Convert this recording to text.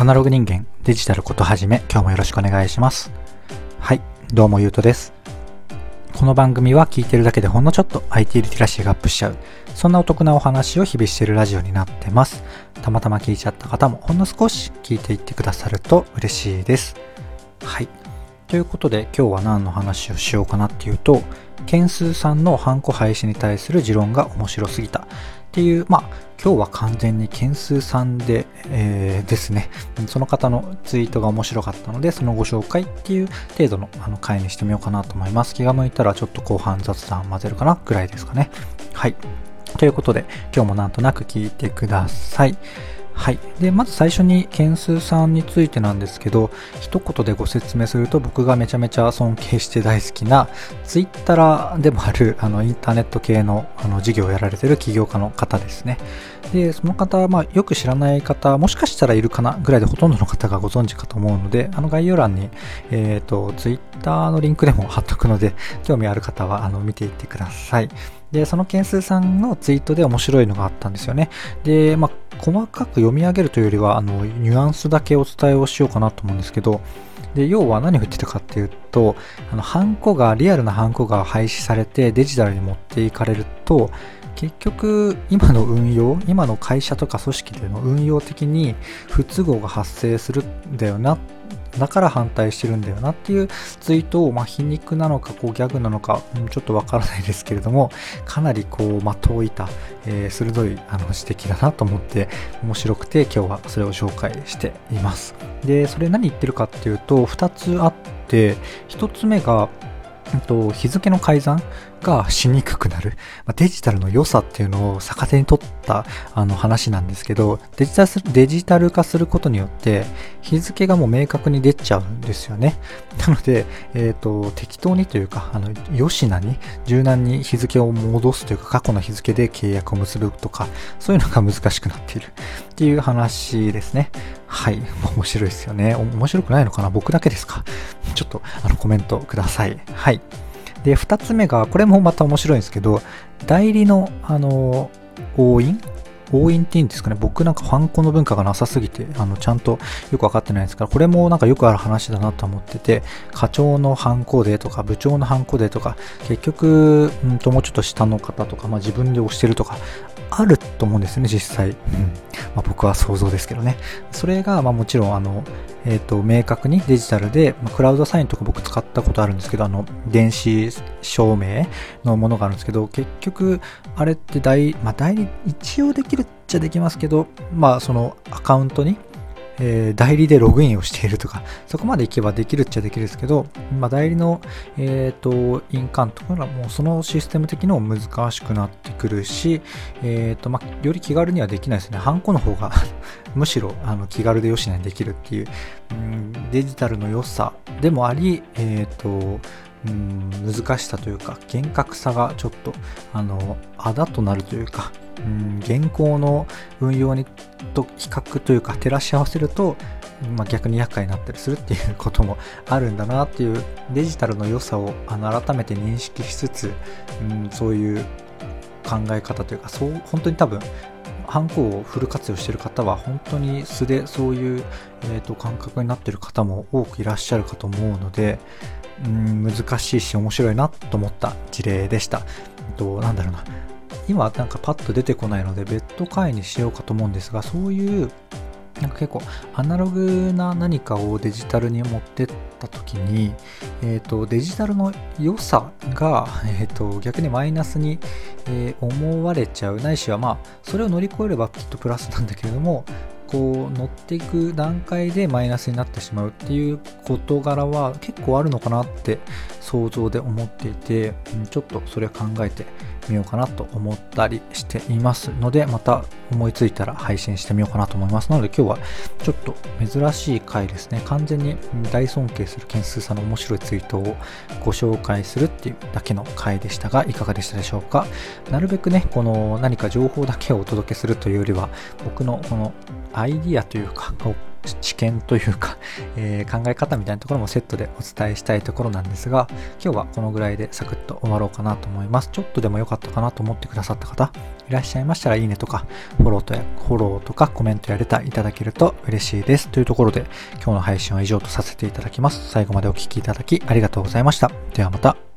アナログ人間デジタルことはじめ今日もよろしくお願いします。はいどうもゆうとです。この番組は聞いてるだけでほんのちょっと IT リテラシーがアップしちゃうそんなお得なお話を日々してるラジオになってます。たまたま聞いちゃった方もほんの少し聞いていってくださると嬉しいです。はいということで今日は何の話をしようかなっていうと件数さんのハンコ廃止に対する持論が面白すぎたっていう、まあ、今日は完全に件数さんで、えー、ですね、その方のツイートが面白かったので、そのご紹介っていう程度のあの回にしてみようかなと思います。気が向いたらちょっと後半雑談混ぜるかなぐらいですかね。はい。ということで、今日もなんとなく聞いてください。はい。で、まず最初に件数さんについてなんですけど、一言でご説明すると僕がめちゃめちゃ尊敬して大好きな、ツイッターでもある、あの、インターネット系のあの事業をやられてる起業家の方ですね。で、その方、まあ、よく知らない方、もしかしたらいるかなぐらいでほとんどの方がご存知かと思うので、あの概要欄に、えっ、ー、と、ツイッターのリンクでも貼っとくので、興味ある方は、あの、見ていってください。で、その件数さんのツイートで面白いのがあったんですよね。で、まあ、細かく読み上げるというよりは、あの、ニュアンスだけお伝えをしようかなと思うんですけど、で、要は何を言ってたかっていうと、あの、ハンコが、リアルなハンコが廃止されてデジタルに持っていかれると、結局今の運用今の会社とか組織での運用的に不都合が発生するんだよなだから反対してるんだよなっていうツイートを、まあ、皮肉なのかこうギャグなのか、うん、ちょっとわからないですけれどもかなりこう的を射た、えー、鋭いあの指摘だなと思って面白くて今日はそれを紹介しています。でそれ何言ってるかっていうと2つあって1つ目がと日付の改ざんがしにくくなる、まあ、デジタルの良さっていうのを逆手に取ったあの話なんですけどデジタルデジタル化することによって日付がもう明確に出ちゃうんですよねなので、えーと、適当にというかあのよしなに柔軟に日付を戻すというか過去の日付で契約を結ぶとかそういうのが難しくなっているっていう話ですねはい。面白いですよね。面白くないのかな？僕だけですか？ちょっとあのコメントください。はい。で、2つ目が、これもまた面白いんですけど、代理の、あの、押印押印っていうんですかね、僕なんかファンコの文化がなさすぎて、あの、ちゃんとよくわかってないですから、これもなんかよくある話だなと思ってて、課長のハンコでとか、部長のハンコでとか、結局、うんともうちょっと下の方とか、まあ自分で押してるとか、あると思うんですね、実際。うんまあ、僕は想像ですけどね。それが、まあ、もちろん、あの、えっ、ー、と、明確にデジタルで、まあ、クラウドサインとか僕使ったことあるんですけど、あの、電子証明のものがあるんですけど、結局、あれって代、まあ、代理、一応できるっちゃできますけど、まあ、そのアカウントにえー、代理でログインをしているとか、そこまでいけばできるっちゃできるんですけど、まあ、代理の、えーと、印鑑とかはもうそのシステム的のも難しくなってくるし、えーとまあ、より気軽にはできないですね。ハンコの方が むしろあの気軽でよしなにできるっていう、うん、デジタルの良さでもあり、えっ、とうん難しさというか厳格さがちょっとあのあだとなるというかうん現行の運用にと比較というか照らし合わせると、まあ、逆に厄介になったりするっていうこともあるんだなっていうデジタルの良さをあの改めて認識しつつ、うん、そういう考え方というかそう本当に多分ハンコをフル活用している方は本当に素でそういう、えーと、感覚になっている方も多くいらっしゃるかと思うのでうん難しいし面白いなと思った事例でした。となんだろうな今なんかパッと出てこないので別途回にしようかと思うんですがそういうなんか結構アナログな何かをデジタルに持ってった時に、えーと、デジタルの良さが、えーと、逆にマイナスに、えー、思われちゃう。ないしはまあそれを乗り越えればきっとプラスなんだけれどもこう乗っていく段階でマイナスになってしまうっていう事柄は結構あるのかなって想像で思っていて、ちょっとそれを考えてみようかなと思ったりしていますのでまた思いついたら配信してみようかなと思いますなので今日はちょっと珍しい回ですね。完全に大尊敬する件数さんの面白いツイートをご紹介するっていうだけの回でしたがいかがでしたでしょうか？なるべくねこの何か情報だけをお届けするというよりは僕のこのアイディアというか知見というか、えー、考え方みたいなところもセットでお伝えしたいところなんですが、今日はこのぐらいでサクッと終わろうかなと思います。ちょっとでも良かったかなと思ってくださった方、いらっしゃいましたら、いいねとか、フォローとや、フォローとかコメントやレターいただけると嬉しいです。というところで、今日の配信は以上とさせていただきます。最後までお聴きいただきありがとうございました。ではまた。